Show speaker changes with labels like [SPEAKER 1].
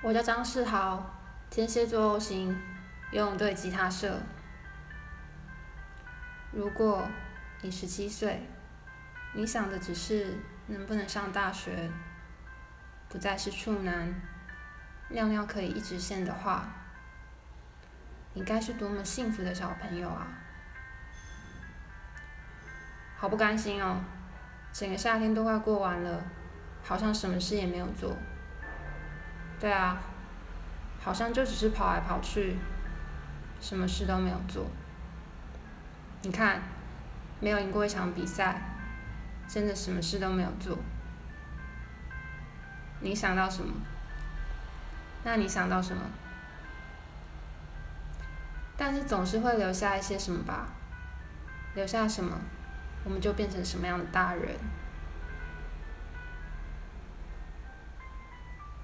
[SPEAKER 1] 我叫张世豪，天蝎座 O 型，游泳队吉他社。如果你十七岁，你想的只是能不能上大学，不再是处男，尿尿可以一直线的话，你该是多么幸福的小朋友啊！好不甘心哦，整个夏天都快过完了，好像什么事也没有做。对啊，好像就只是跑来跑去，什么事都没有做。你看，没有赢过一场比赛，真的什么事都没有做。你想到什么？那你想到什么？但是总是会留下一些什么吧？留下什么，我们就变成什么样的大人。